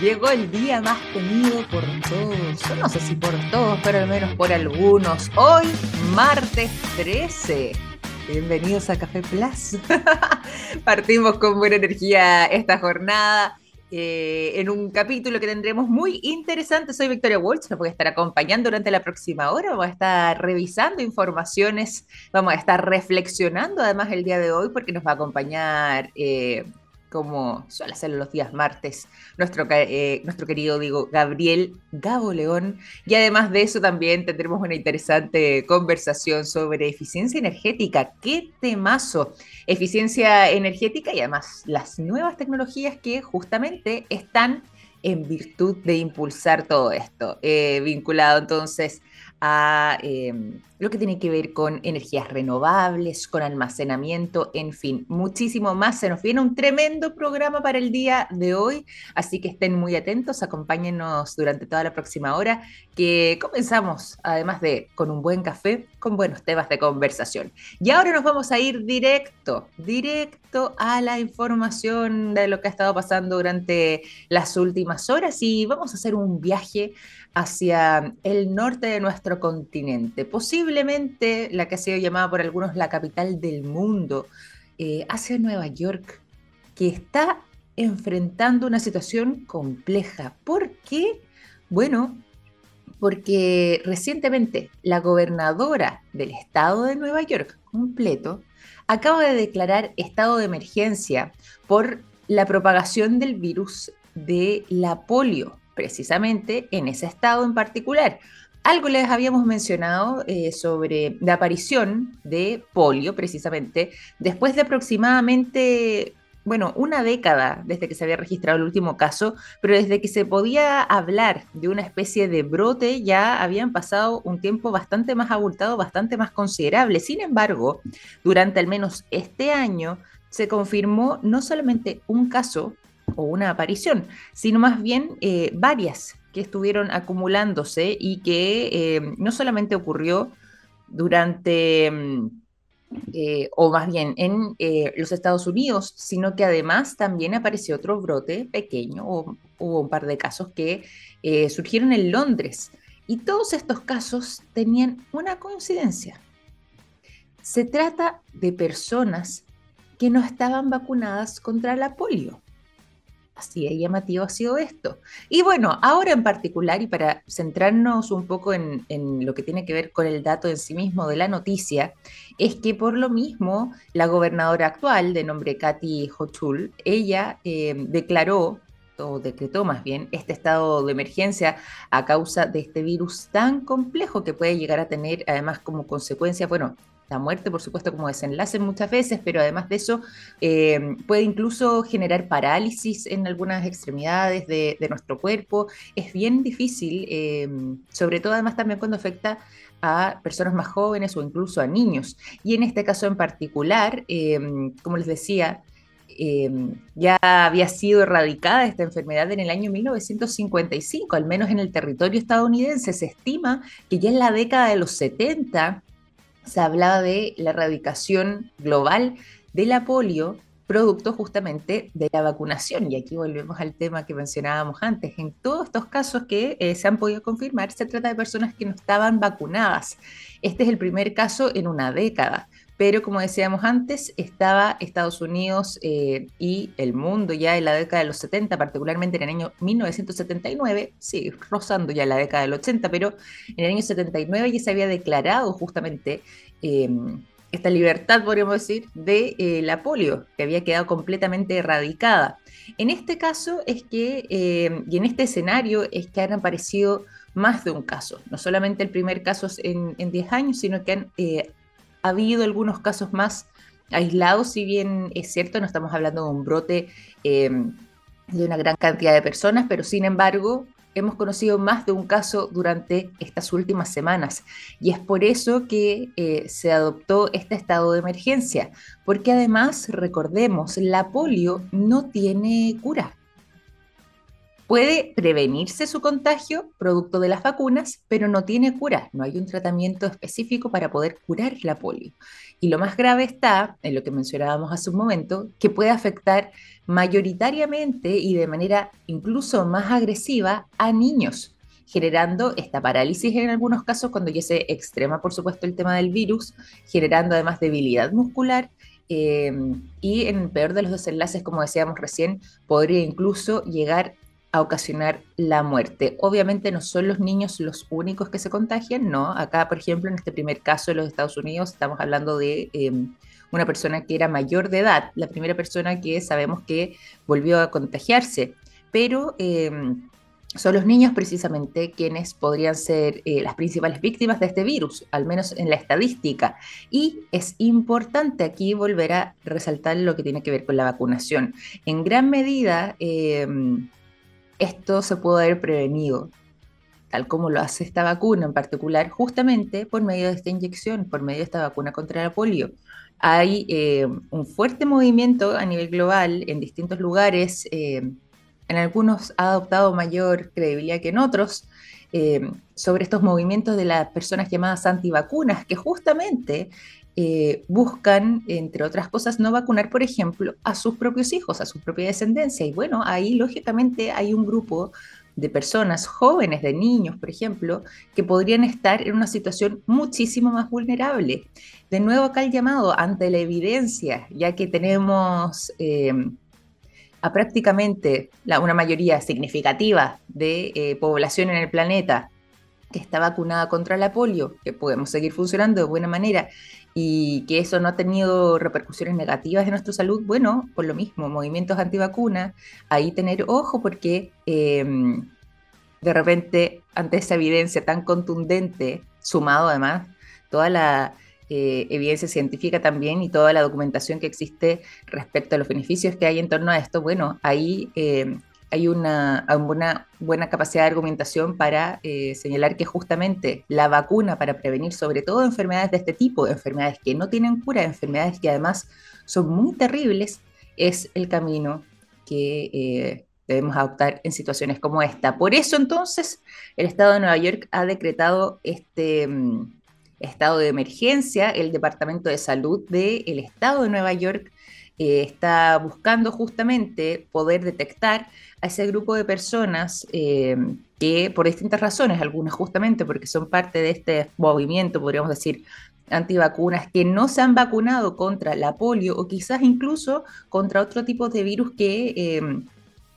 Llegó el día más temido por todos. Yo no sé si por todos, pero al menos por algunos. Hoy, martes 13. Bienvenidos a Café Plus. Partimos con buena energía esta jornada. Eh, en un capítulo que tendremos muy interesante. Soy Victoria Walsh, me voy a estar acompañando durante la próxima hora, vamos a estar revisando informaciones, vamos a estar reflexionando además el día de hoy porque nos va a acompañar eh, como suele hacerlo los días martes, nuestro, eh, nuestro querido digo, Gabriel Gabo León. Y además de eso también tendremos una interesante conversación sobre eficiencia energética. ¡Qué temazo! Eficiencia energética y además las nuevas tecnologías que justamente están en virtud de impulsar todo esto, eh, vinculado entonces a em, lo que tiene que ver con energías renovables, con almacenamiento, en fin, muchísimo más. Se nos viene un tremendo programa para el día de hoy, así que estén muy atentos, acompáñenos durante toda la próxima hora, que comenzamos además de con un buen café, con buenos temas de conversación. Y ahora nos vamos a ir directo, directo a la información de lo que ha estado pasando durante las últimas horas y vamos a hacer un viaje hacia el norte de nuestro continente, posiblemente la que ha sido llamada por algunos la capital del mundo, eh, hacia Nueva York, que está enfrentando una situación compleja. ¿Por qué? Bueno, porque recientemente la gobernadora del estado de Nueva York completo acaba de declarar estado de emergencia por la propagación del virus de la polio precisamente en ese estado en particular. Algo les habíamos mencionado eh, sobre la aparición de polio, precisamente, después de aproximadamente, bueno, una década desde que se había registrado el último caso, pero desde que se podía hablar de una especie de brote ya habían pasado un tiempo bastante más abultado, bastante más considerable. Sin embargo, durante al menos este año se confirmó no solamente un caso, o una aparición, sino más bien eh, varias que estuvieron acumulándose y que eh, no solamente ocurrió durante, mm, eh, o más bien en los Estados Unidos, sino que además también apareció otro brote pequeño, o hubo un par de casos que surgieron en Londres. Y todos estos casos tenían una coincidencia. Se trata de personas que no estaban vacunadas contra la polio. Así de llamativo ha sido esto. Y bueno, ahora en particular, y para centrarnos un poco en, lo que tiene que ver con el dato en sí mismo de la noticia, es que por lo mismo la gobernadora actual, de nombre Katy Hochul, ella eh, declaró o decretó más bien este estado de emergencia a causa de este virus tan complejo que puede llegar a tener además como consecuencia, bueno, la muerte, por supuesto, como desenlace muchas veces, pero además de eso eh, puede incluso generar parálisis en algunas extremidades de, nuestro cuerpo. Es bien difícil, eh, sobre todo además también cuando afecta a personas más jóvenes o incluso a niños. Y en este caso en particular, eh, como les decía, ya había sido erradicada esta enfermedad en el año 1955, al menos en el territorio estadounidense. Se estima que ya en la década de los 70 se hablaba de la erradicación global de la polio, producto justamente de la vacunación. Y aquí volvemos al tema que mencionábamos antes. En todos estos casos que eh, se han podido confirmar, se trata de personas que no estaban vacunadas. Este es el primer caso en una década pero como decíamos antes, estaba Estados Unidos eh, y el mundo ya en la década de los 70, particularmente en el año 1979, sí, rozando ya la década del 80, pero en el año 79 ya se había declarado justamente em, esta libertad, podríamos decir, de eh, la polio, que había quedado completamente erradicada. En este caso es que, em, y en este escenario es que han aparecido más de un caso, no solamente el primer caso en 10 años, sino que han eh, ha habido algunos casos más aislados, si bien es cierto, no estamos hablando de un brote em, de una gran cantidad de personas, pero sin embargo hemos conocido más de un caso durante estas últimas semanas y es por eso que eh, se adoptó este estado de emergencia, porque además, recordemos, la polio no tiene cura. Puede prevenirse su contagio producto de las vacunas, pero no tiene cura. No hay un tratamiento específico para poder curar la polio. Y lo más grave está, en lo que mencionábamos hace un momento, que puede afectar mayoritariamente y de manera incluso más agresiva a niños, generando esta parálisis en algunos casos cuando ya se extrema, por supuesto, el tema del virus, generando además debilidad muscular eh, y en peor de los desenlaces, como decíamos recién, podría incluso llegar a ocasionar la muerte. Obviamente no son los niños los únicos que se contagian, no. Acá, por ejemplo, en este primer caso de los Estados Unidos, estamos hablando de em, una persona que era mayor de edad, la primera persona que sabemos que volvió a contagiarse, pero em, son los niños precisamente quienes podrían ser eh, las principales víctimas de este virus, al menos en la estadística. Y es importante aquí volver a resaltar lo que tiene que ver con la vacunación. En gran medida, em, esto se puede haber prevenido, tal como lo hace esta vacuna en particular, justamente por medio de esta inyección, por medio de esta vacuna contra la polio. Hay eh, un fuerte movimiento a nivel global en distintos lugares, eh, en algunos ha adoptado mayor credibilidad que en otros, eh, sobre estos movimientos de las personas llamadas antivacunas, que justamente eh, buscan, entre otras cosas, no vacunar, por ejemplo, a sus propios hijos, a su propia descendencia. Y bueno, ahí lógicamente hay un grupo de personas jóvenes, de niños, por ejemplo, que podrían estar en una situación muchísimo más vulnerable. De nuevo acá el llamado ante la evidencia, ya que tenemos eh, a prácticamente una mayoría significativa de eh, población en el planeta que está vacunada contra la polio, que podemos seguir funcionando de buena manera y que eso no ha tenido repercusiones negativas en nuestra salud, bueno, por lo mismo, movimientos antivacunas, ahí tener ojo porque em, de repente ante esa evidencia tan contundente, sumado además toda la eh, evidencia científica también y toda la documentación que existe respecto a los beneficios que hay en torno a esto, bueno, ahí em, hay una, buena capacidad de argumentación para eh, señalar que justamente la vacuna para prevenir sobre todo enfermedades de este tipo, enfermedades que no tienen cura, enfermedades que además son muy terribles, es el camino que eh, debemos adoptar en situaciones como esta. Por eso entonces el Estado de Nueva York ha decretado este mm, estado de emergencia, el Departamento de Salud del Estado de Nueva York eh, está buscando justamente poder detectar a ese grupo de personas eh, que por distintas razones, algunas justamente porque son parte de este movimiento, podríamos decir, antivacunas, que no se han vacunado contra la polio o quizás incluso contra otro tipo de virus que... Eh,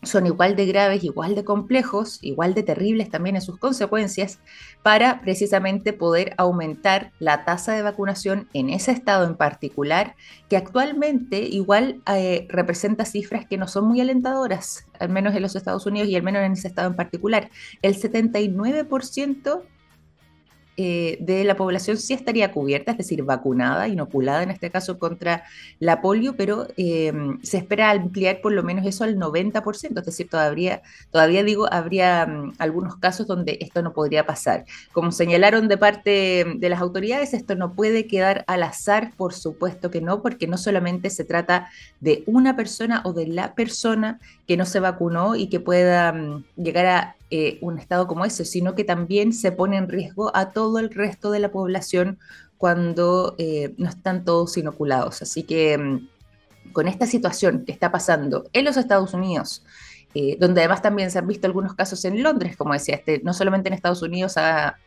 son igual de graves, igual de complejos, igual de terribles también en sus consecuencias, para precisamente poder aumentar la tasa de vacunación en ese estado en particular, que actualmente igual eh, representa cifras que no son muy alentadoras, al menos en los Estados Unidos y al menos en ese estado en particular. El 79% eh, de la población sí estaría cubierta, es decir, vacunada, inoculada en este caso contra la polio, pero eh, se espera ampliar por lo menos eso al 90%, es decir, todavía, todavía digo, habría mm, algunos casos donde esto no podría pasar. Como señalaron de parte de las autoridades, esto no puede quedar al azar, por supuesto que no, porque no solamente se trata de una persona o de la persona que no se vacunó y que pueda mm, llegar a eh, un estado como ese, sino que también se pone en riesgo a todo el resto de la población cuando eh, no están todos inoculados. Así que mm, con esta situación que está pasando en los Estados Unidos, eh, donde además también se han visto algunos casos en Londres, como decía, este, no solamente en Estados Unidos ha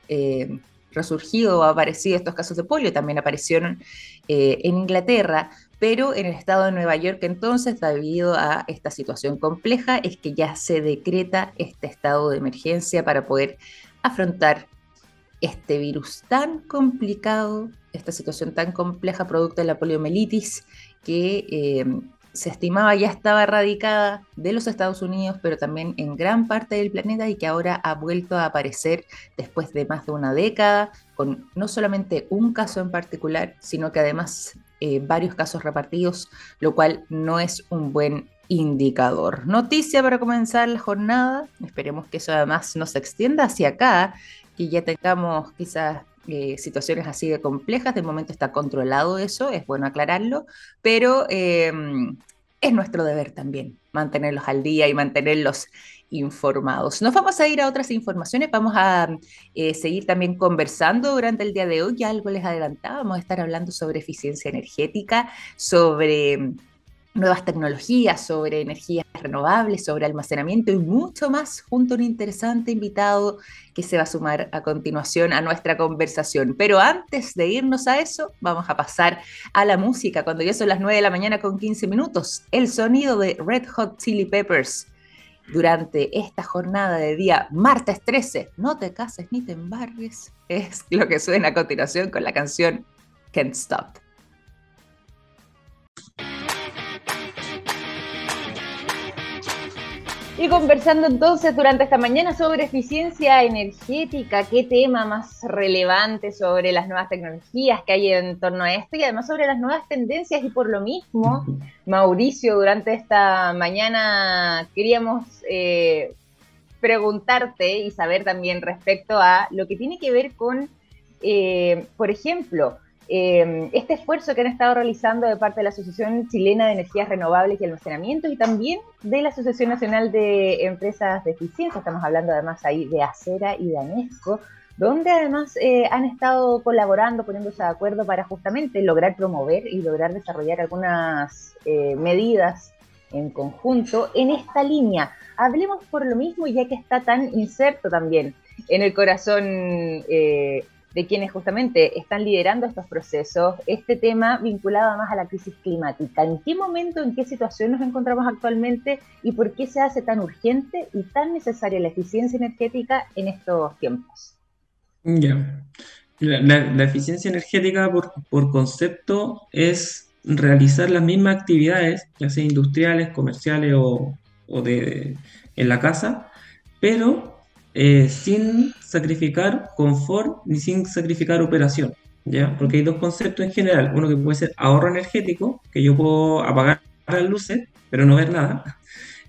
resurgido o aparecido estos casos de polio, también aparecieron en Inglaterra, pero en el estado de Nueva York entonces, debido a esta situación compleja, es que ya se decreta este estado de emergencia para poder afrontar este virus tan complicado, esta situación tan compleja producto de la poliomielitis que eh, se estimaba ya estaba erradicada de los Estados Unidos, pero también en gran parte del planeta y que ahora ha vuelto a aparecer después de más de una década, con no solamente un caso en particular, sino que además eh, varios casos repartidos, lo cual no es un buen indicador. Noticia para comenzar la jornada, esperemos que eso además no se extienda hacia acá, que ya tengamos quizás eh, situaciones así de complejas, de momento está controlado eso, es bueno aclararlo, pero em, es nuestro deber también mantenerlos al día y mantenerlos informados. Nos vamos a ir a otras informaciones, vamos a eh, seguir también conversando durante el día de hoy, ya algo les adelantaba, vamos a estar hablando sobre eficiencia energética, sobre nuevas tecnologías, sobre energías renovables, sobre almacenamiento y mucho más, junto a un interesante invitado que se va a sumar a continuación a nuestra conversación. Pero antes de irnos a eso, vamos a pasar a la música, cuando ya son las 9 de la mañana con 15 minutos, el sonido de Red Hot Chili Peppers. Durante esta jornada de día martes 13, no te cases ni te embargues, es lo que suena a continuación con la canción Can't Stop. Y conversando entonces durante esta mañana sobre eficiencia energética, qué tema más relevante sobre las nuevas tecnologías que hay en torno a esto y además sobre las nuevas tendencias y por lo mismo, Mauricio, durante esta mañana queríamos eh, preguntarte y saber también respecto a lo que tiene que ver con, eh, por ejemplo, eh, este esfuerzo que han estado realizando de parte de la Asociación Chilena de Energías Renovables y Almacenamiento y también de la Asociación Nacional de Empresas de Eficiencia, estamos hablando además ahí de Acera y de ANESCO, donde además eh, han estado colaborando, poniéndose de acuerdo para justamente lograr promover y lograr desarrollar algunas eh, medidas en conjunto en esta línea. Hablemos por lo mismo, ya que está tan inserto también en el corazón eh, de quienes justamente están liderando estos procesos, este tema vinculado más a la crisis climática. ¿En qué momento, en qué situación nos encontramos actualmente y por qué se hace tan urgente y tan necesaria la eficiencia energética en estos tiempos? La, eficiencia energética por, por, concepto es realizar las mismas actividades, ya sea industriales, comerciales o, o de, en la casa, pero eh, sin sacrificar confort ni sin sacrificar operación, ¿ya? Porque hay dos conceptos en general, uno que puede ser ahorro energético, que yo puedo apagar las luces, pero no ver nada,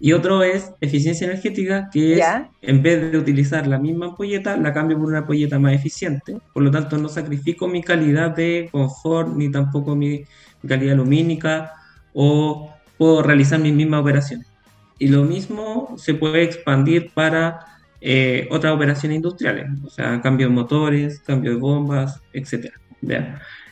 y otro es eficiencia energética, que es, en vez de utilizar la misma ampolleta, la cambio por una ampolleta más eficiente, por lo tanto no sacrifico mi calidad de confort, ni tampoco mi calidad lumínica, o puedo realizar mis mismas operaciones. Y lo mismo se puede expandir para eh, otras operaciones industriales, o sea, cambio de motores, cambio de bombas, etc.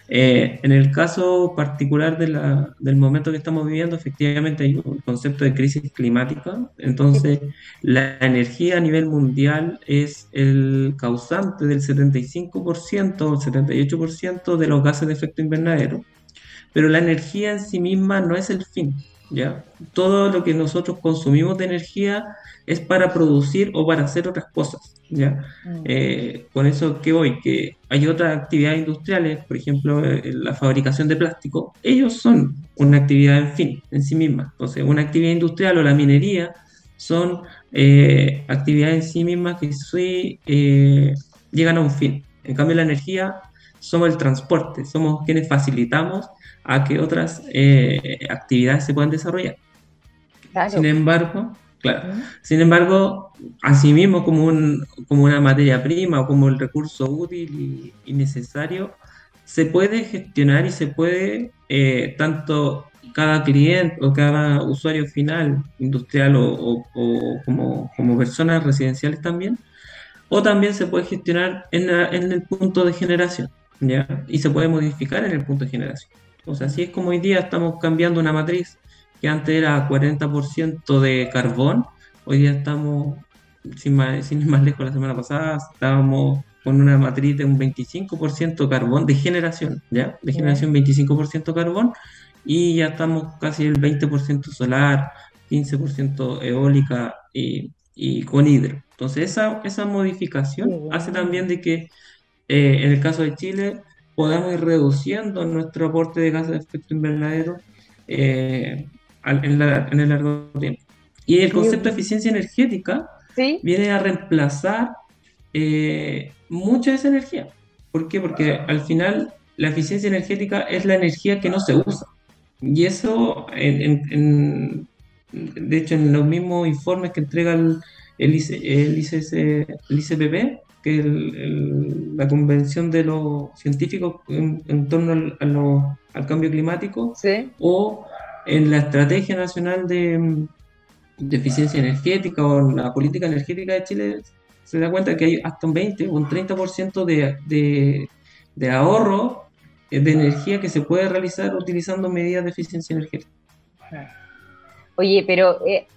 Eh, en el caso particular de la, del momento que estamos viviendo, efectivamente hay un concepto de crisis climática, entonces la energía a nivel mundial es el causante del 75% o 78% de los gases de efecto invernadero, pero la energía en sí misma no es el fin. ¿Ya? Todo lo que nosotros consumimos de energía es para producir o para hacer otras cosas, ¿ya? Mm. Eh, con eso que voy, que hay otras actividades industriales, por ejemplo, eh, la fabricación de plástico, ellos son una actividad en fin, en sí misma. Entonces, una actividad industrial o la minería son eh, actividades en sí mismas que sí llegan a un fin. En cambio, la energía somos el transporte, somos quienes facilitamos a que otras actividades se puedan desarrollar. Sin embargo, Claro. Sin embargo, asimismo como, un, como una materia prima o como el recurso útil y, necesario, se puede gestionar y se puede, eh, tanto cada cliente o cada usuario final, industrial o, como, como, personas residenciales también, o también se puede gestionar en, en, el punto de generación, ¿ya? Y se puede modificar en el punto de generación. O sea, así es como hoy día estamos cambiando una matriz que antes era 40% de carbón, hoy día estamos, sin, más, ir más lejos, la semana pasada estábamos con una matriz de un 25% carbón de generación, ¿ya? De generación 25% carbón y ya estamos casi el 20% solar, 15% eólica y, y, con hidro. Entonces esa, esa modificación hace también de que eh, en el caso de Chile podamos ir reduciendo nuestro aporte de gases de efecto invernadero eh, en, el largo tiempo. Y el concepto de eficiencia energética viene a reemplazar eh, mucha de esa energía. ¿Por qué? Porque al final la eficiencia energética es la energía que no se usa. Y eso, de hecho, en los mismos informes que entrega el, el, ICPP, que es la Convención de los Científicos en, torno al, al cambio climático, o en la Estrategia Nacional de, de eficiencia energética o la política energética de Chile, se da cuenta que hay hasta un 20 o un 30% de, de, de ahorro de energía que se puede realizar utilizando medidas de eficiencia energética. Oye, pero eh,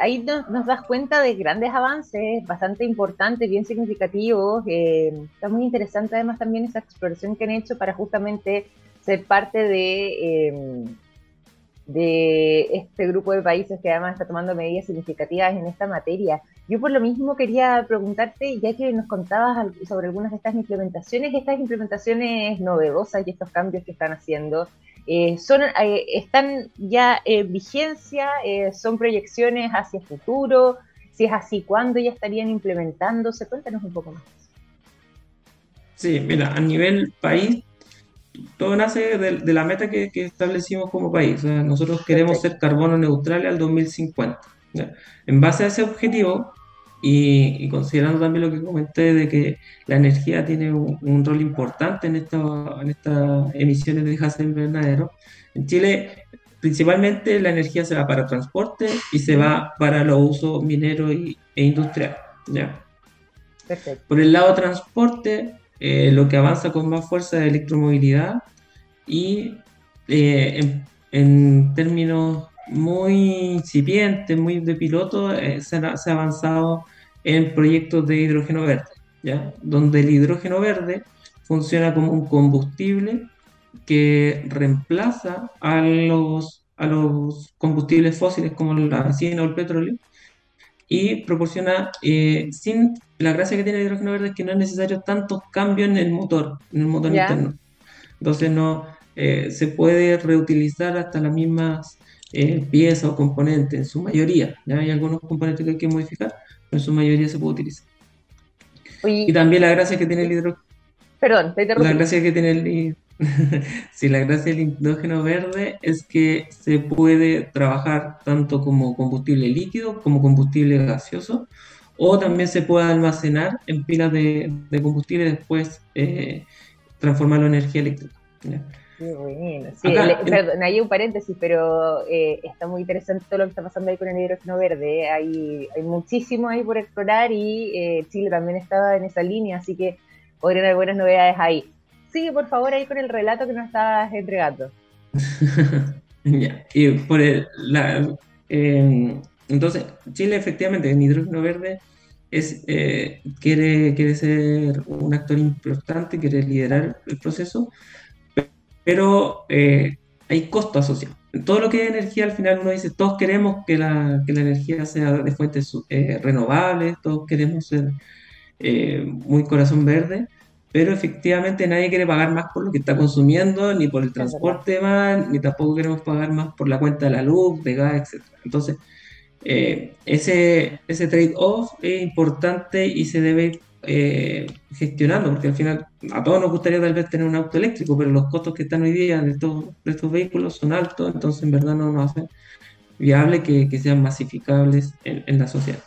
ahí nos, das cuenta de grandes avances, bastante importantes, bien significativos. Eh, está muy interesante además también esa exploración que han hecho para justamente ser parte de, eh, de este grupo de países que además está tomando medidas significativas en esta materia. Yo por lo mismo quería preguntarte, ya que nos contabas sobre algunas de estas implementaciones, estas implementaciones novedosas y estos cambios que están haciendo, eh, son, eh, ¿están ya en vigencia? Eh, ¿Son proyecciones hacia el futuro? Si es así, ¿cuándo ya estarían implementándose? Cuéntanos un poco más. Sí, mira, a nivel país, todo nace de, la meta que, establecimos como país. nosotros queremos ser carbono neutrales al 2050. En base a ese objetivo, y, considerando también lo que comenté de que la energía tiene un, rol importante en, en estas emisiones de gases invernadero, en Chile principalmente la energía se va para transporte y se va para los usos minero y, e industrial. ¿ya? Por el lado transporte, eh, lo que avanza con más fuerza es electromovilidad y eh, en, en, términos muy incipiente, muy de piloto, eh, se, ha, avanzado en proyectos de hidrógeno verde, ¿ya? donde el hidrógeno verde funciona como un combustible que reemplaza a los, a los combustibles fósiles como la benzina o el petróleo y proporciona, eh, sin la gracia que tiene el hidrógeno verde es que no es necesario tantos cambios en el motor, en el motor interno. Entonces no eh, se puede reutilizar hasta las mismas eh, pieza o componente, en su mayoría. ¿ya? Hay algunos componentes que hay que modificar, pero en su mayoría se puede utilizar. y también la gracia que tiene el hidrógeno. Perdón, te La gracia que tiene el sí, la gracia del hidrógeno verde es que se puede trabajar tanto como combustible líquido como combustible gaseoso, o también se puede almacenar en pilas de, combustible y después eh, transformarlo en energía eléctrica. Qué bueno. Sí, perdón, hay un paréntesis, pero eh, está muy interesante todo lo que está pasando ahí con el hidrógeno verde. Hay, hay muchísimo ahí por explorar y eh, Chile también estaba en esa línea, así que podrían haber buenas novedades ahí. Sigue, por favor, ahí con el relato que nos estabas entregando. ya, y por el, la, em, entonces, Chile efectivamente en hidrógeno verde es, eh, quiere, quiere ser un actor importante, quiere liderar el proceso, pero eh, hay costo asociado. Todo lo que es energía, al final uno dice, todos queremos que la, que la energía sea de fuentes eh, renovables, todos queremos ser eh, muy corazón verde, pero efectivamente nadie quiere pagar más por lo que está consumiendo, ni por el transporte más, ni tampoco queremos pagar más por la cuenta de la luz, de gas, etc. Entonces, ese, ese trade-off es importante y se debe eh, gestionando, porque al final a todos nos gustaría tal vez tener un auto eléctrico, pero los costos que están hoy día de estos, de estos vehículos son altos, entonces en verdad no nos hace viable que, que sean masificables en, en la sociedad.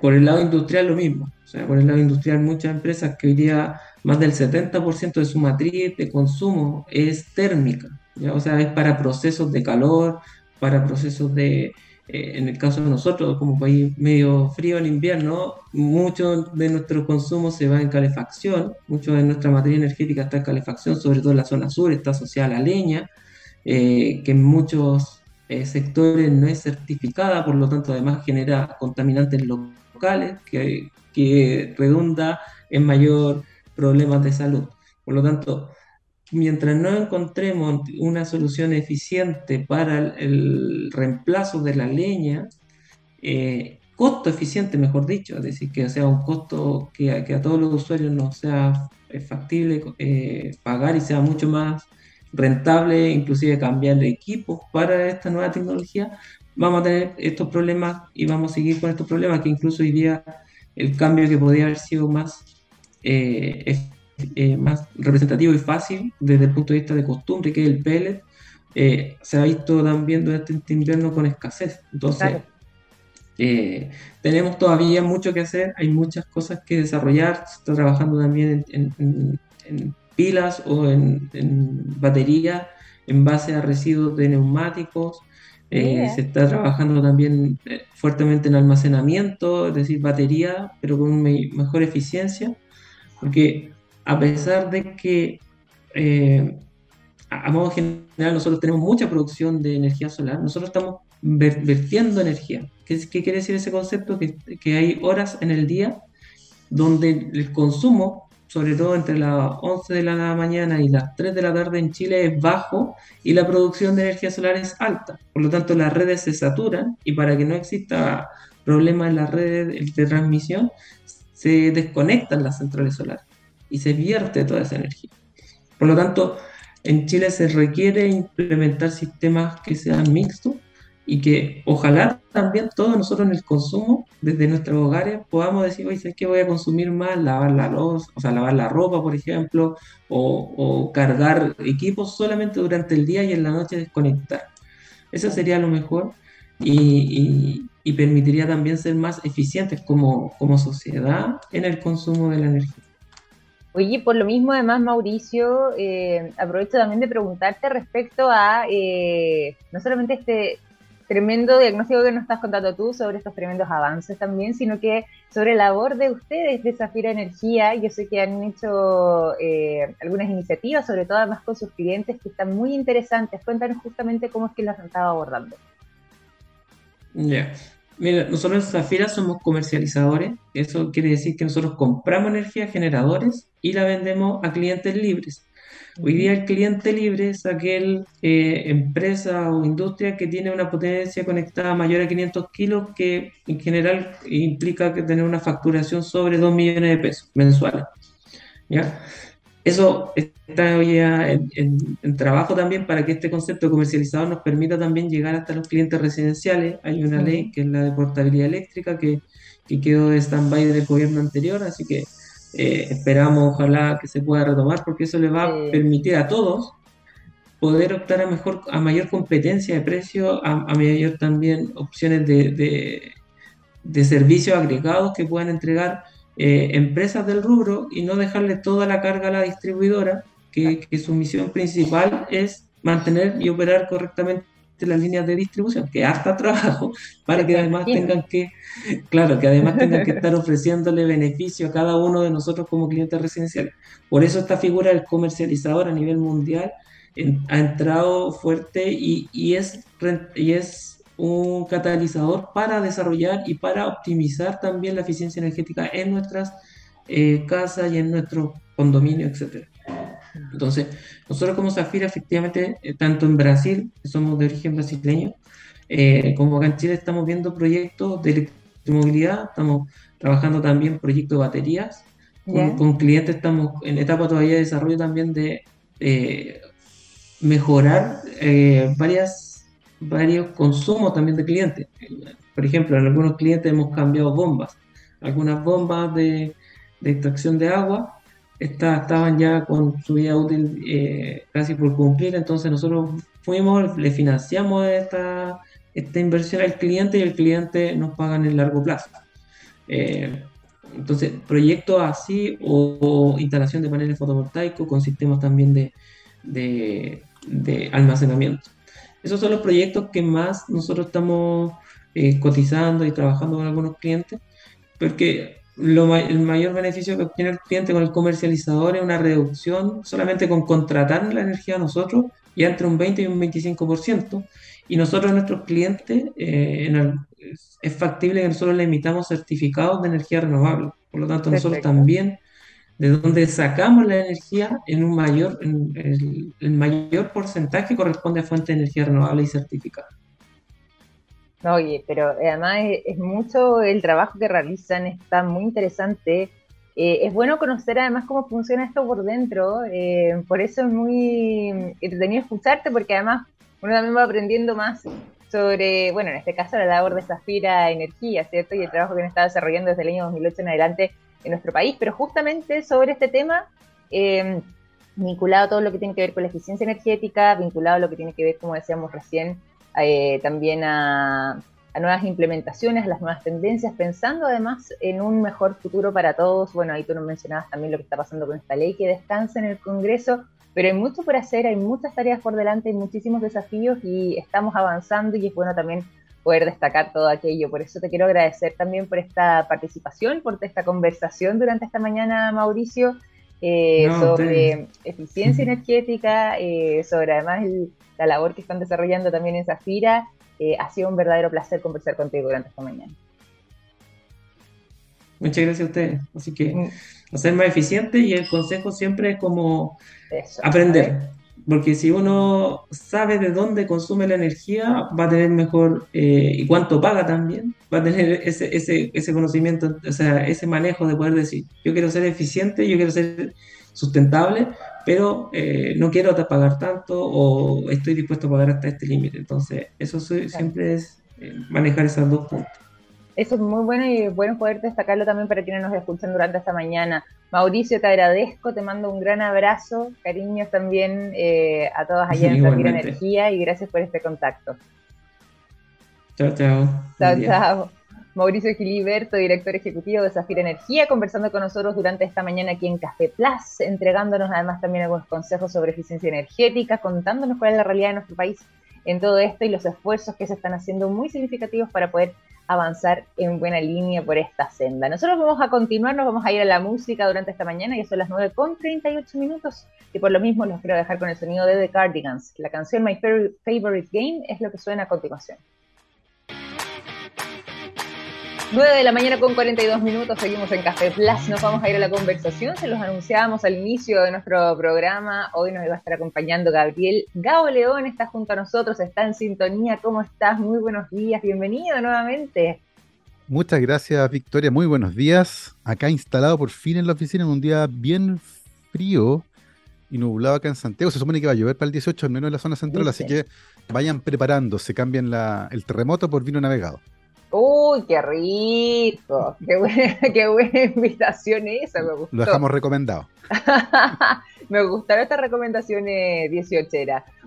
Por el lado industrial lo mismo, o sea, por el lado industrial muchas empresas que hoy día más del 70% de su matriz de consumo es térmica, ¿ya? o sea, es para procesos de calor, para procesos de, eh, en el caso de nosotros, como país medio frío en invierno, mucho de nuestro consumo se va en calefacción, mucho de nuestra materia energética está en calefacción, sobre todo en la zona sur, está asociada a la leña, eh, que en muchos eh, sectores no es certificada, por lo tanto además genera contaminantes locales, que, que redunda en mayor problemas de salud. Por lo tanto, mientras no encontremos una solución eficiente para el, reemplazo de la leña, eh, costo eficiente, mejor dicho, es decir, que sea un costo que, a todos los usuarios nos sea factible eh, pagar y sea mucho más rentable, inclusive cambiar de equipo para esta nueva tecnología, vamos a tener estos problemas y vamos a seguir con estos problemas que incluso hoy día el cambio que podría haber sido más eh, eh, más representativo y fácil desde el punto de vista de costumbre, que es el pellet, eh, se ha visto también durante este invierno con escasez. Entonces, eh, tenemos todavía mucho que hacer, hay muchas cosas que desarrollar, se está trabajando también en, pilas o en, baterías en base a residuos de neumáticos. Eh, se está trabajando también eh, fuertemente en almacenamiento, es decir, batería, pero con mejor eficiencia, porque a pesar de que eh, a, modo general nosotros tenemos mucha producción de energía solar, nosotros estamos vertiendo energía. ¿Qué, ¿Qué, quiere decir ese concepto? Que, que hay horas en el día donde el consumo sobre todo entre las 11 de la mañana y las 3 de la tarde en Chile es bajo y la producción de energía solar es alta. Por lo tanto, las redes se saturan y para que no exista problemas en las redes de transmisión, se desconectan las centrales solares y se vierte toda esa energía. Por lo tanto, en Chile se requiere implementar sistemas que sean mixtos y que ojalá también todos nosotros en el consumo, desde nuestros hogares, podamos decir, oye, ¿sabes qué voy a consumir más? Lavar la luz, o sea, lavar la ropa, por ejemplo, o, cargar equipos solamente durante el día y en la noche desconectar. Eso sería lo mejor y, y, permitiría también ser más eficientes como, como sociedad en el consumo de la energía. Oye, por lo mismo, además, Mauricio, eh, aprovecho también de preguntarte respecto a eh, no solamente este tremendo diagnóstico que nos estás contando tú sobre estos tremendos avances también, sino que sobre la labor de ustedes de Zafira Energía. Yo sé que han hecho eh, algunas iniciativas, sobre todo además con sus clientes, que están muy interesantes. Cuéntanos justamente cómo es que las han estado abordando. Ya. Mira, nosotros en Zafira somos comercializadores. Eso quiere decir que nosotros compramos energía generadores y la vendemos a clientes libres. Hoy día el cliente libre es aquel eh, empresa o industria que tiene una potencia conectada mayor a 500 kilos que en general implica que tener una facturación sobre 2 millones de pesos mensuales. ¿ya? Eso está hoy en, en, trabajo también para que este concepto comercializador nos permita también llegar hasta los clientes residenciales. Hay una ley que es la de portabilidad eléctrica que, que quedó de stand-by del gobierno anterior, así que eh, esperamos, ojalá que se pueda retomar, porque eso le va a permitir a todos poder optar a mejor, a mayor competencia de precio, a, mayor también opciones de, de, servicios agregados que puedan entregar eh, empresas del rubro y no dejarle toda la carga a la distribuidora, que, que su misión principal es mantener y operar correctamente las líneas de distribución, que harta trabajo para que además tengan que, claro, que además tengan que estar ofreciéndole beneficio a cada uno de nosotros como clientes residenciales. Por eso esta figura del comercializador a nivel mundial ha entrado fuerte y, y, es, y es un catalizador para desarrollar y para optimizar también la eficiencia energética en nuestras eh, casas y en nuestros condominios, etcétera. Entonces, nosotros como Zafira, efectivamente, eh, tanto en Brasil, que somos de origen brasileño, eh, como acá en Chile estamos viendo proyectos de electromovilidad, estamos trabajando también proyectos de baterías, con, clientes estamos en etapa todavía de desarrollo también de eh, mejorar varias, varios consumos también de clientes. Por ejemplo, en algunos clientes hemos cambiado bombas, algunas bombas de, de extracción de agua estaban ya con su vida útil eh, casi por cumplir, entonces nosotros fuimos, le financiamos esta, esta inversión al cliente y el cliente nos paga en el largo plazo. Eh, entonces, proyectos así o, instalación de paneles fotovoltaicos con sistemas también de, almacenamiento. Esos son los proyectos que más nosotros estamos eh, cotizando y trabajando con algunos clientes, porque el mayor beneficio que obtiene el cliente con el comercializador es una reducción solamente con contratar la energía a nosotros, ya entre un 20 y un 25%. Y nosotros a nuestros clientes eh, es factible que nosotros le emitamos certificados de energía renovable. Por lo tanto, nosotros también, de donde sacamos la energía en un mayor, el, el mayor porcentaje corresponde a fuente de energía renovable y certificada. Oye, pero además es, mucho el trabajo que realizan, está muy interesante. Eh, es bueno conocer además cómo funciona esto por dentro, eh, por eso es muy entretenido escucharte, porque además uno también va aprendiendo más sobre, bueno, en este caso la labor de Zafira Energía, ¿cierto? Y el trabajo que han estado desarrollando desde el año 2008 en adelante en nuestro país, pero justamente sobre este tema, eh, vinculado a todo lo que tiene que ver con la eficiencia energética, vinculado a lo que tiene que ver, como decíamos recién, eh, también a, nuevas implementaciones, a las nuevas tendencias, pensando además en un mejor futuro para todos. Bueno, ahí tú nos mencionabas también lo que está pasando con esta ley que descansa en el Congreso. pero hay mucho por hacer, hay muchas tareas por delante, hay muchísimos desafíos y estamos avanzando y es bueno también poder destacar todo aquello. Por eso te quiero agradecer también por esta participación, por esta conversación durante esta mañana, Mauricio, eh, sobre eficiencia energética, eh, sobre además la labor que están desarrollando también en Zafira. Eh, ha sido un verdadero placer conversar contigo durante esta mañana. Muchas gracias a ustedes. Así que mm. ser más eficiente y el consejo siempre es como aprender. Porque si uno sabe de dónde consume la energía, va a tener mejor, eh, y cuánto paga también, va a tener ese, ese, ese conocimiento, o sea, ese manejo de poder decir, yo quiero ser eficiente, yo quiero ser sustentable, pero eh, no quiero pagar tanto o estoy dispuesto a pagar hasta este límite. Entonces, eso siempre es eh, manejar esos dos puntos. Eso es muy bueno y bueno poder destacarlo también para quienes nos escuchan durante esta mañana. Mauricio, te agradezco, te mando un gran abrazo, cariños también eh, a todos allá en Zafira Energía y gracias por este contacto. Chao, chao. Chao, chao. Mauricio Giliberto, director ejecutivo de Zafira Energía, conversando con nosotros durante esta mañana aquí en Café Plus, entregándonos además también algunos consejos sobre eficiencia energética, contándonos cuál es la realidad de nuestro país en todo esto y los esfuerzos que se están haciendo muy significativos para poder avanzar en buena línea por esta senda. Nosotros vamos a continuar, nos vamos a ir a la música durante esta mañana, ya son las 9 con 38 minutos, y por lo mismo los quiero dejar con el sonido de The Cardigans. La canción My Favorite Game es lo que suena a continuación. 9 de la mañana con 42 minutos, seguimos en Café Plus, nos vamos a ir a la conversación, se los anunciábamos al inicio de nuestro programa, hoy nos va a estar acompañando Gabriel Gao León, está junto a nosotros, está en sintonía, ¿cómo estás? Muy buenos días, bienvenido nuevamente. Muchas gracias Victoria, muy buenos días, acá instalado por fin en la oficina en un día bien frío y nublado acá en Santiago, se supone que va a llover para el 18, al menos en la zona central, así que vayan preparándose, cambien la, el terremoto por vino navegado. Uy, qué rico. Qué buena, qué buena invitación esa, me gustó. Lo dejamos recomendado. me gustaron estas recomendaciones 18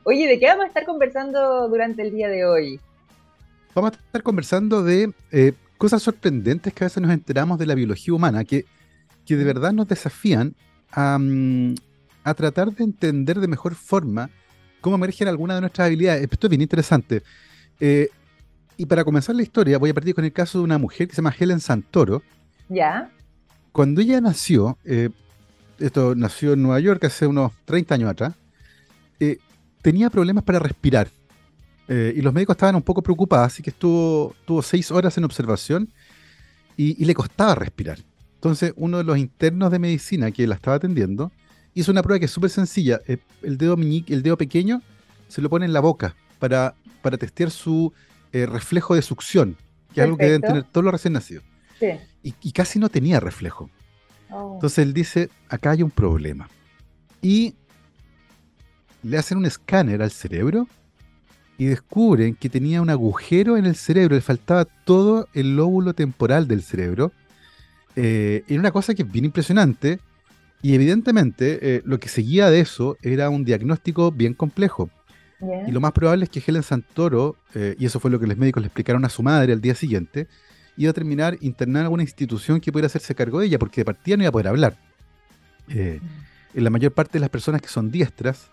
Oye, ¿de qué vamos a estar conversando durante el día de hoy? Vamos a estar conversando de eh, cosas sorprendentes que a veces nos enteramos de la biología humana, que, que de verdad nos desafían a, mm, a tratar de entender de mejor forma cómo emergen algunas de nuestras habilidades. Esto es bien interesante. Eh, y para comenzar la historia, voy a partir con el caso de una mujer que se llama Helen Santoro. Ya. Cuando ella nació, eh, esto nació en Nueva York hace unos 30 años atrás, eh, tenía problemas para respirar. Eh, y los médicos estaban un poco preocupados, así que estuvo, tuvo seis horas en observación y, le costaba respirar. Entonces, uno de los internos de medicina que la estaba atendiendo hizo una prueba que es súper sencilla. el, dedo el dedo pequeño se lo pone en la boca para, para testear su eh, reflejo de succión, que es algo que deben tener todos los recién nacidos. Y, casi no tenía reflejo. Oh. Entonces él dice, acá hay un problema. Y le hacen un escáner al cerebro y descubren que tenía un agujero en el cerebro, le faltaba todo el lóbulo temporal del cerebro. Eh, era una cosa que es bien impresionante y evidentemente eh, lo que seguía de eso era un diagnóstico bien complejo. Y lo más probable es que Helen Santoro, eh, y eso fue lo que los médicos le explicaron a su madre al día siguiente, iba a terminar internada en alguna institución que pudiera hacerse cargo de ella, porque de partida no iba a poder hablar. Eh, en la mayor parte de las personas que son diestras,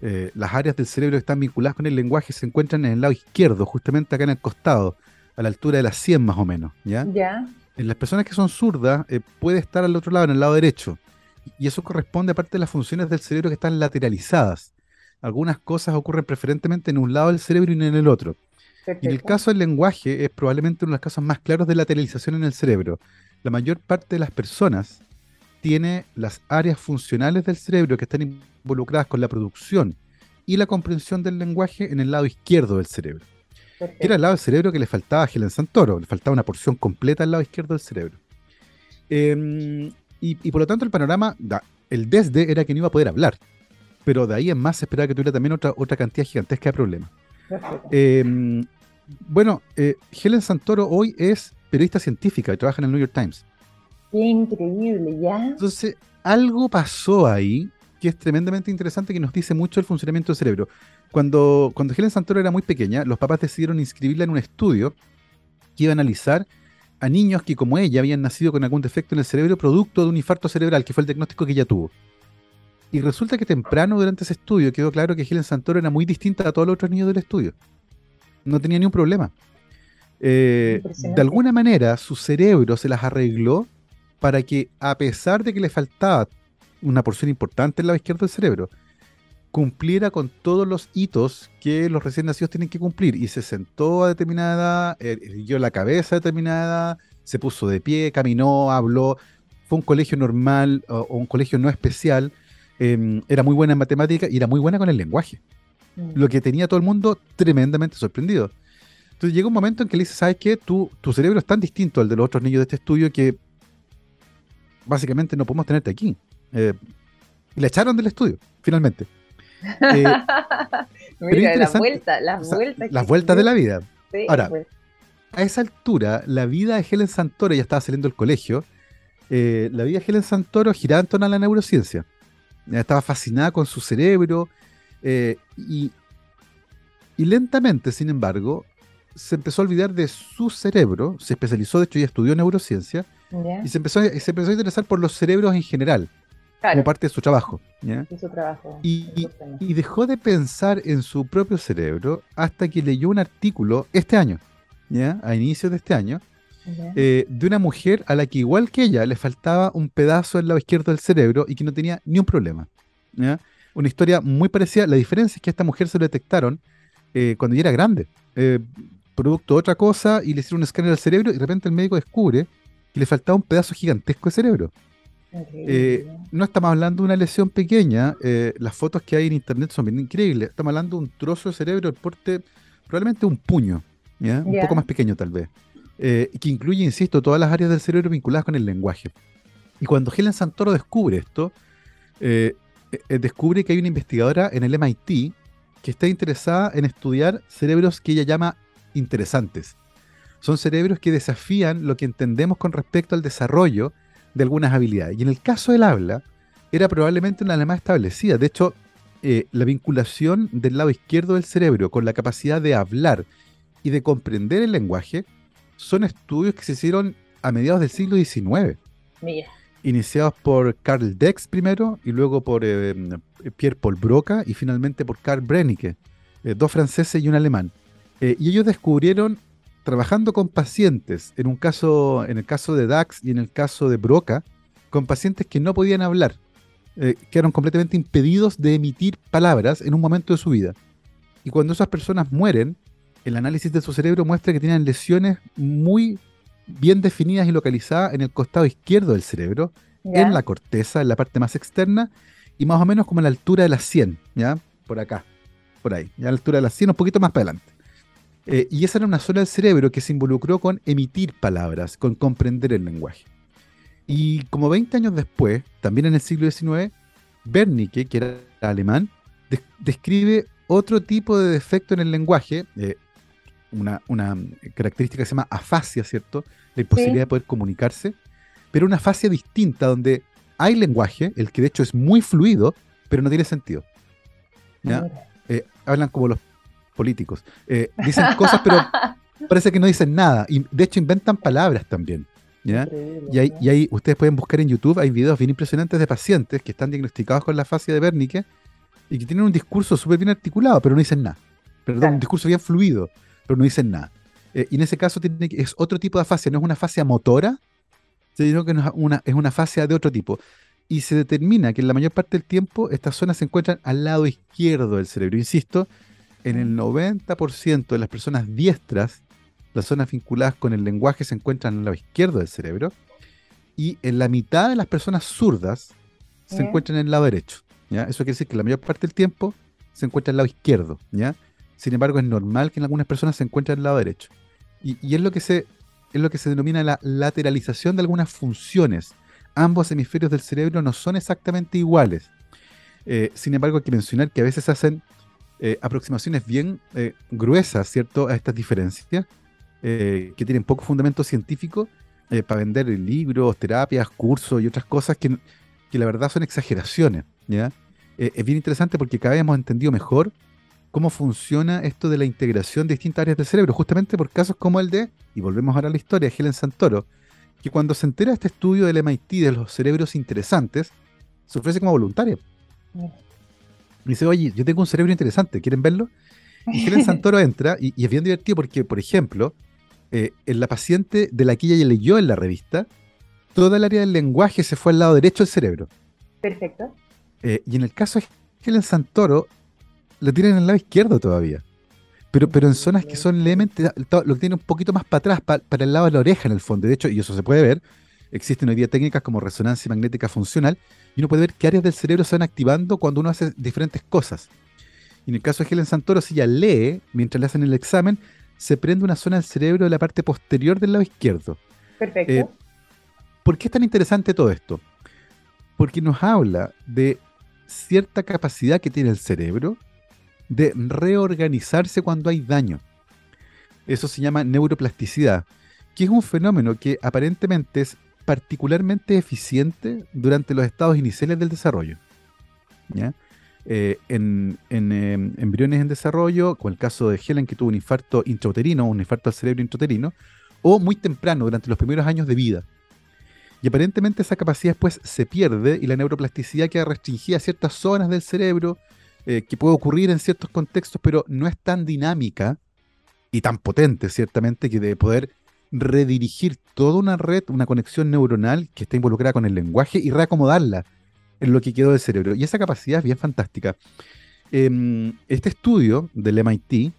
eh, las áreas del cerebro que están vinculadas con el lenguaje se encuentran en el lado izquierdo, justamente acá en el costado, a la altura de las 100 más o menos. ¿ya? En las personas que son zurdas, puede estar al otro lado, en el lado derecho. Y eso corresponde a parte de las funciones del cerebro que están lateralizadas algunas cosas ocurren preferentemente en un lado del cerebro y no en el otro. Y el caso del lenguaje es probablemente uno de los casos más claros de lateralización en el cerebro. La mayor parte de las personas tiene las áreas funcionales del cerebro que están involucradas con la producción y la comprensión del lenguaje en el lado izquierdo del cerebro. Era el lado del cerebro que le faltaba a Helen Santoro, le faltaba una porción completa al lado izquierdo del cerebro. Em, y, por lo tanto el panorama, el desde era que no iba a poder hablar pero de ahí en más se esperaba que tuviera también otra, otra cantidad gigantesca de problemas. Em, bueno, eh, Helen Santoro hoy es periodista científica y trabaja en el New York Times. Qué increíble, ¿ya? Entonces, algo pasó ahí que es tremendamente interesante que nos dice mucho el funcionamiento del cerebro. Cuando, cuando Helen Santoro era muy pequeña, los papás decidieron inscribirla en un estudio que iba a analizar a niños que, como ella, habían nacido con algún defecto en el cerebro producto de un infarto cerebral, que fue el diagnóstico que ella tuvo. Y resulta que temprano durante ese estudio quedó claro que Helen Santoro era muy distinta a todos los otros niños del estudio. No tenía ni un problema. Eh, de alguna manera su cerebro se las arregló para que a pesar de que le faltaba una porción importante en la izquierda del cerebro, cumpliera con todos los hitos que los recién nacidos tienen que cumplir. Y se sentó a determinada edad, erguió la cabeza a determinada edad, se puso de pie, caminó, habló. Fue un colegio normal o, un colegio no especial. Em, era muy buena en matemáticas y era muy buena con el lenguaje. Mm. Lo que tenía todo el mundo tremendamente sorprendido. Entonces llega un momento en que le dice, ¿sabes qué? Tu, tu cerebro es tan distinto al de los otros niños de este estudio que básicamente no podemos tenerte aquí. Eh, y la echaron del estudio, finalmente. Eh, Mira, las vueltas, las vueltas. las vueltas de la vida. Ahora, pues. a esa altura, la vida de Helen Santoro, ya estaba saliendo del colegio, eh, la vida de Helen Santoro giraba en torno a la neurociencia. Estaba fascinada con su cerebro y, y lentamente, sin embargo, se empezó a olvidar de su cerebro, se especializó, de hecho, y estudió neurociencia, y se empezó, se empezó a interesar por los cerebros en general, como parte de su trabajo. Y, dejó de pensar en su propio cerebro hasta que leyó un artículo este año, ¿ya? a inicios de este año, eh, de una mujer a la que igual que ella le faltaba un pedazo del lado izquierdo del cerebro y que no tenía ni un problema. Una historia muy parecida. La diferencia es que a esta mujer se lo detectaron eh, cuando ya era grande. Eh, producto de otra cosa y le hicieron un escáner al cerebro y de repente el médico descubre que le faltaba un pedazo gigantesco de cerebro. Eh, no estamos hablando de una lesión pequeña, eh, las fotos que hay en internet son bien increíbles. Estamos hablando de un trozo de cerebro del porte, probablemente un puño, un poco más pequeño tal vez, eh, que incluye, insisto, todas las áreas del cerebro vinculadas con el lenguaje. Y cuando Helen Santoro descubre esto, descubre que hay una investigadora en el MIT que está interesada en estudiar cerebros que ella llama interesantes. Son cerebros que desafían lo que entendemos con respecto al desarrollo de algunas habilidades. Y en el caso del habla, era probablemente una de las más establecidas. De hecho, eh, la vinculación del lado izquierdo del cerebro con la capacidad de hablar y de comprender el lenguaje son estudios que se hicieron a mediados del siglo XIX. Iniciados por Carl Dex primero y luego por eh, Pierre Paul Broca y finalmente por Carl Brennicke, eh, dos franceses y un alemán. Eh, y ellos descubrieron, trabajando con pacientes, en un caso, en el caso de Dax y en el caso de Broca, con pacientes que no podían hablar, quedaron completamente impedidos de emitir palabras en un momento de su vida. Y cuando esas personas mueren, el análisis de su cerebro muestra que tienen lesiones muy bien definidas y localizadas en el costado izquierdo del cerebro, en la corteza, en la parte más externa, y más o menos como a la altura de la 100, ¿ya? Por acá, por ahí, ya a la altura de la 100, un poquito más para adelante. Eh, y esa era una zona del cerebro que se involucró con emitir palabras, con comprender el lenguaje. Y como 20 años después, también en el siglo XIX, Wernicke, que era alemán, describe otro tipo de defecto en el lenguaje, eh, una, característica que se llama afasia, ¿cierto? La imposibilidad de poder comunicarse, pero una afasia distinta donde hay lenguaje, el que de hecho es muy fluido, pero no tiene sentido. Eh, hablan como los políticos. Eh, dicen cosas, pero parece que no dicen nada. Y de hecho inventan palabras también. ¿ya? Y, ahí, ustedes pueden buscar en YouTube, hay videos bien impresionantes de pacientes que están diagnosticados con la fascia de Wernicke y que tienen un discurso súper bien articulado, pero no dicen nada. Perdón, un discurso bien fluido, pero no dicen nada. Eh, y en ese caso tiene es otro tipo de fascia, no es una fascia motora, sino que es una, es una fascia de otro tipo. Y se determina que en la mayor parte del tiempo estas zonas se encuentran al lado izquierdo del cerebro. Insisto, en el 90% de las personas diestras, las zonas vinculadas con el lenguaje se encuentran en el lado izquierdo del cerebro y en la mitad de las personas zurdas se encuentran en el lado derecho. ¿ya? Eso quiere decir que la mayor parte del tiempo se encuentra en el lado izquierdo. ¿ya? Sin embargo, es normal que en algunas personas se encuentren en el lado derecho. Y, es, lo que se, es lo que se denomina la lateralización de algunas funciones. Ambos hemisferios del cerebro no son exactamente iguales. Eh, sin embargo, hay que mencionar que a veces hacen eh, aproximaciones bien eh, gruesas, ¿cierto?, a estas diferencias, eh, que tienen poco fundamento científico para vender libros, terapias, cursos y otras cosas que, que la verdad son exageraciones, es bien interesante porque cada vez hemos entendido mejor cómo funciona esto de la integración de distintas áreas del cerebro, justamente por casos como el de, y volvemos ahora a la historia, de Helen Santoro, que cuando se entera este estudio del MIT de los cerebros interesantes, se ofrece como voluntaria. dice, oye, yo tengo un cerebro interesante, ¿quieren verlo? Y Helen Santoro entra y, es bien divertido porque, por ejemplo, eh, en la paciente de la que ella leyó en la revista, toda el área del lenguaje se fue al lado derecho del cerebro. Perfecto. Eh, y en el caso de Helen Santoro, lo tienen en el lado izquierdo todavía. Pero, pero en zonas que son levemente, lo que tiene un poquito más para atrás, para, el lado de la oreja en el fondo. De hecho, y eso se puede ver, existen hoy día técnicas como resonancia magnética funcional, y uno puede ver qué áreas del cerebro se van activando cuando uno hace diferentes cosas. Y en el caso de Helen Santoro, si ella lee, mientras le hacen el examen, se prende una zona del cerebro de la parte posterior del lado izquierdo. Perfecto. Eh, ¿Por qué es tan interesante todo esto? Porque nos habla de cierta capacidad que tiene el cerebro de reorganizarse cuando hay daño. Eso se llama neuroplasticidad, que es un fenómeno que aparentemente es particularmente eficiente durante los estados iniciales del desarrollo. Eh, en, em, embriones en desarrollo, con el caso de Helen que tuvo un infarto intrauterino, un infarto al cerebro intrauterino, o muy temprano, durante los primeros años de vida. Y aparentemente esa capacidad después se pierde y la neuroplasticidad queda restringida a ciertas zonas del cerebro, eh, que puede ocurrir en ciertos contextos, pero no es tan dinámica y tan potente, ciertamente, que de poder redirigir toda una red, una conexión neuronal que está involucrada con el lenguaje y reacomodarla en lo que quedó del cerebro. Y esa capacidad es bien fantástica. Em, este estudio del MIT,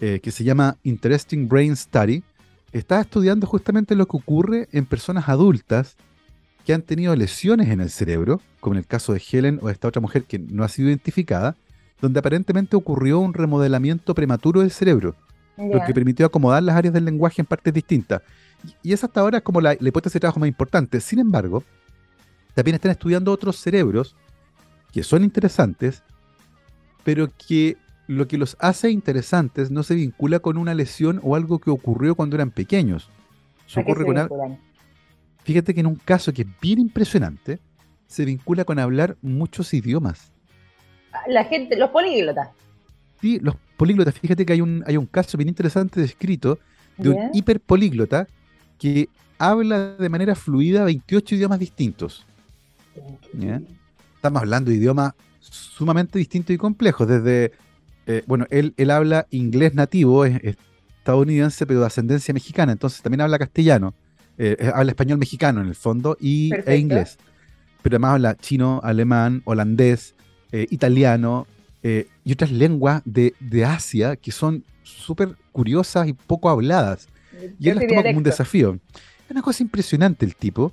eh, que se llama Interesting Brain Study, está estudiando justamente lo que ocurre en personas adultas que han tenido lesiones en el cerebro, como en el caso de Helen o de esta otra mujer que no ha sido identificada, donde aparentemente ocurrió un remodelamiento prematuro del cerebro, lo que permitió acomodar las áreas del lenguaje en partes distintas. Y esa hasta ahora es como la, hipótesis de trabajo más importante. Sin embargo, también están estudiando otros cerebros que son interesantes, pero que lo que los hace interesantes no se vincula con una lesión o algo que ocurrió cuando eran pequeños. ocurre con Fíjate que en un caso que es bien impresionante, se vincula con hablar muchos idiomas. La gente, los políglotas. Sí, los políglotas. Fíjate que hay un, hay un caso bien interesante descrito de un hiperpolíglota que habla de manera fluida 28 idiomas distintos. Estamos hablando de idiomas sumamente distintos y complejos, desde, eh, bueno, él, él habla inglés nativo, es, estadounidense, pero de ascendencia mexicana, entonces también habla castellano, eh, habla español mexicano en el fondo y, e inglés. Pero además habla chino, alemán, holandés, eh, italiano eh, y otras lenguas de, Asia que son súper curiosas y poco habladas. Y él las toma como un desafío. Es una cosa impresionante el tipo.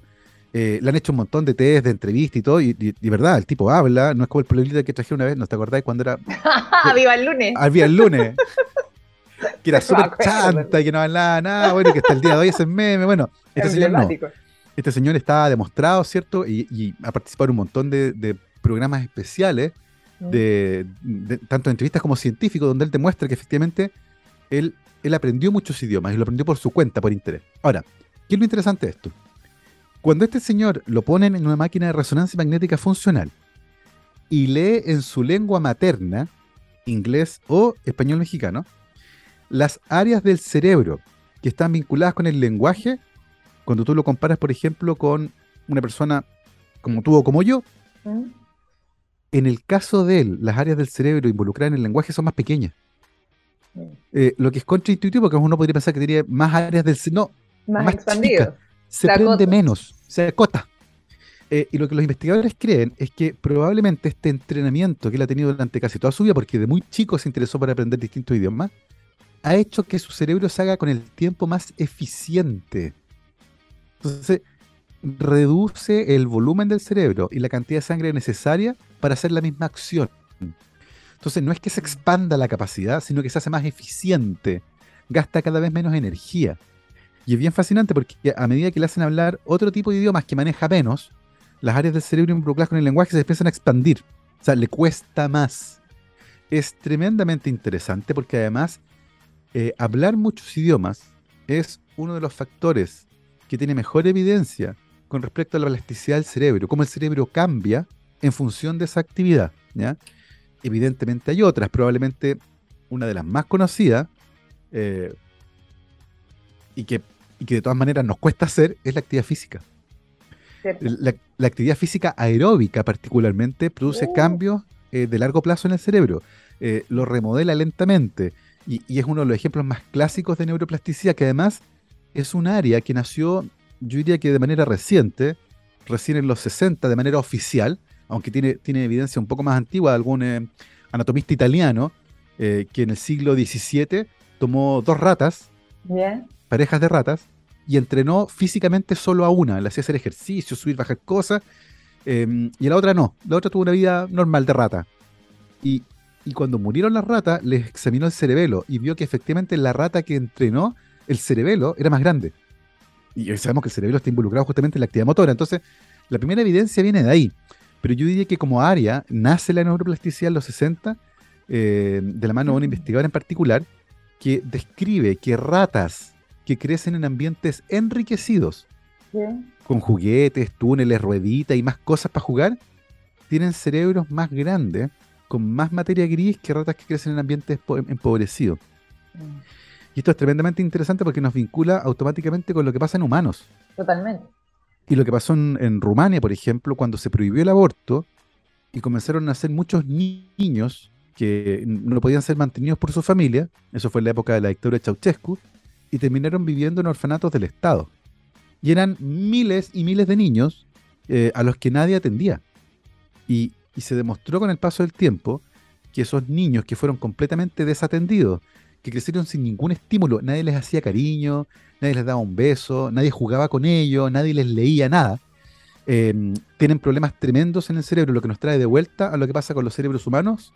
Eh, le han hecho un montón de test, de entrevistas y todo, y, de verdad, el tipo habla, no es como el problema que traje una vez, ¿no te acordáis cuando era... ¡Viva el lunes! ¡Ah, viva el lunes! que era súper chanta y que no hablaba nada, bueno, que hasta el día de hoy es el meme, bueno, este señor no. Este señor está demostrado, ¿cierto? Y, ha participado en un montón de, programas especiales, mm. de, tanto de entrevistas como científicos, donde él demuestra que efectivamente él, él aprendió muchos idiomas y lo aprendió por su cuenta, por interés. Ahora, ¿qué es lo interesante de esto? Cuando este señor lo ponen en una máquina de resonancia magnética funcional y lee en su lengua materna, inglés o español mexicano, las áreas del cerebro que están vinculadas con el lenguaje cuando tú lo comparas, por ejemplo, con una persona como tú o como yo. En el caso de él, las áreas del cerebro involucradas en el lenguaje son más pequeñas. Mm. Eh, lo que es contraintuitivo, porque uno podría pensar que tenía más áreas del cerebro. No, más, más expandido. Se, prende menos, se acota. Eh, y lo que los investigadores creen es que probablemente este entrenamiento que él ha tenido durante casi toda su vida, porque de muy chico se interesó para aprender distintos idiomas, ha hecho que su cerebro se haga con el tiempo más eficiente. Entonces, reduce el volumen del cerebro y la cantidad de sangre necesaria para hacer la misma acción. Entonces, no es que se expanda la capacidad, sino que se hace más eficiente, gasta cada vez menos energía. Y es bien fascinante porque a medida que le hacen hablar otro tipo de idiomas que maneja menos, las áreas del cerebro involucradas con el lenguaje se empiezan a expandir. O sea, le cuesta más. Es tremendamente interesante porque además eh, hablar muchos idiomas es uno de los factores que tiene mejor evidencia con respecto a la plasticidad del cerebro, cómo el cerebro cambia en función de esa actividad. ¿ya? Evidentemente hay otras, probablemente una de las más conocidas eh, y, que, y que de todas maneras nos cuesta hacer es la actividad física. La, actividad física aeróbica particularmente produce oh. cambios eh, de largo plazo en el cerebro, eh, lo remodela lentamente y, es uno de los ejemplos más clásicos de neuroplasticidad que además es un área que nació, yo diría que de manera reciente, recién en los 60 de manera oficial, aunque tiene, tiene evidencia un poco más antigua de algún eh, anatomista italiano que en el siglo XVII tomó dos ratas, parejas de ratas, y entrenó físicamente solo a una. Le hacía hacer ejercicio, subir, bajar cosas. Em, y a la otra no. La otra tuvo una vida normal de rata. Y, cuando murieron las ratas, les examinó el cerebelo y vio que efectivamente la rata que entrenó, el cerebelo era más grande. Y hoy sabemos que el cerebelo está involucrado justamente en la actividad motora. Entonces, la primera evidencia viene de ahí. Pero yo diría que como área nace la neuroplasticidad en los 60, eh, de la mano de un investigador en particular, que describe que ratas que crecen en ambientes enriquecidos, con juguetes, túneles, rueditas y más cosas para jugar, tienen cerebros más grandes, con más materia gris que ratas que crecen en ambientes empobrecidos. Mm. Y esto es tremendamente interesante porque nos vincula automáticamente con lo que pasa en humanos. Totalmente. Y lo que pasó en, Rumania, por ejemplo, cuando se prohibió el aborto y comenzaron a nacer muchos niños que no podían ser mantenidos por su familia, eso fue en la época de la dictadura de Ceausescu, y terminaron viviendo en orfanatos del Estado. Y eran miles y miles de niños eh, a los que nadie atendía. Y, se demostró con el paso del tiempo que esos niños que fueron completamente desatendidos, que crecieron sin ningún estímulo, nadie les hacía cariño, nadie les daba un beso, nadie jugaba con ellos, nadie les leía nada, em, tienen problemas tremendos en el cerebro, lo que nos trae de vuelta a lo que pasa con los cerebros humanos.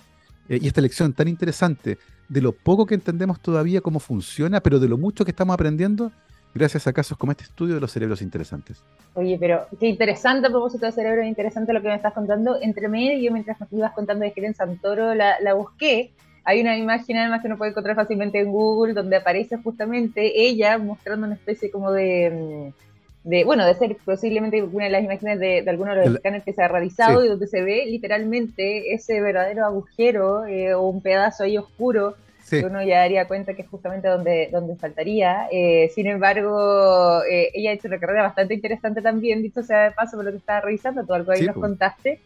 Eh, y esta lección tan interesante de lo poco que entendemos todavía cómo funciona, pero de lo mucho que estamos aprendiendo gracias a casos como este estudio de los cerebros interesantes. Oye, pero qué interesante a propósito de cerebros, interesante lo que me estás contando. Entre medio, mientras nos ibas contando de en Santoro, la, la busqué. Hay una imagen además que uno puede encontrar fácilmente en Google donde aparece justamente ella mostrando una especie como de mm, de, bueno, de ser posiblemente una de las imágenes de, de alguno de los escáneres que se ha realizado y donde se ve literalmente ese verdadero agujero eh, o un pedazo ahí oscuro que uno ya daría cuenta que es justamente donde, donde faltaría. Eh, sin embargo, eh, ella ha hecho una carrera bastante interesante también, dicho sea de paso por lo que estaba revisando, todo algo ahí nos contaste,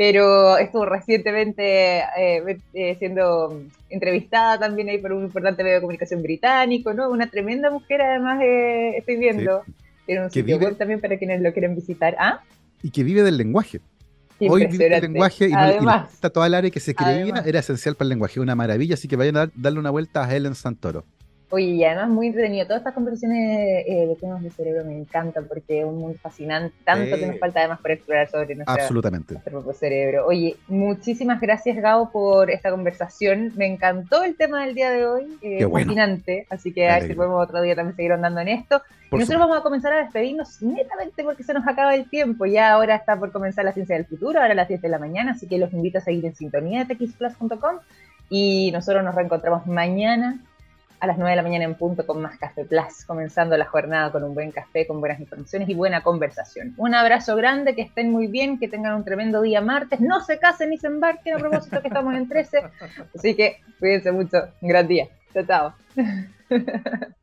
pero estuvo recientemente siendo entrevistada también ahí por un importante medio de comunicación británico, ¿no? Una tremenda mujer además estoy viendo. Tiene un sitio web también para quienes lo quieren visitar. ¿Ah? Y que vive del lenguaje. Hoy vive del lenguaje y, Además, está toda el área que se creía era esencial para el lenguaje. Una maravilla, así que vayan a darle una vuelta a Helen Santoro. Oye, y además muy entretenido. Todas estas conversaciones eh, de temas de cerebro me encantan porque es un mundo fascinante. Tanto que nos falta además por explorar sobre Absolutamente. nuestro propio cerebro. Oye, muchísimas gracias, Gabo, por esta conversación. Me encantó el tema del día de hoy. Eh, fascinante. Así que a ver si podemos otro día también seguir andando en esto. y nosotros vamos a comenzar a despedirnos netamente porque se nos acaba el tiempo. Ya ahora está por comenzar la ciencia del futuro, ahora a las 10 de la mañana. Así que los invito a seguir en sintonía de txplus.com. Y nosotros nos reencontramos mañana a las 9 de la mañana en punto con más Café Plus, comenzando la jornada con un buen café, con buenas informaciones y buena conversación. Un abrazo grande, que estén muy bien, que tengan un tremendo día martes, no se casen ni se embarquen a propósito que estamos en 13, así que cuídense mucho, un gran día. Chao, chao.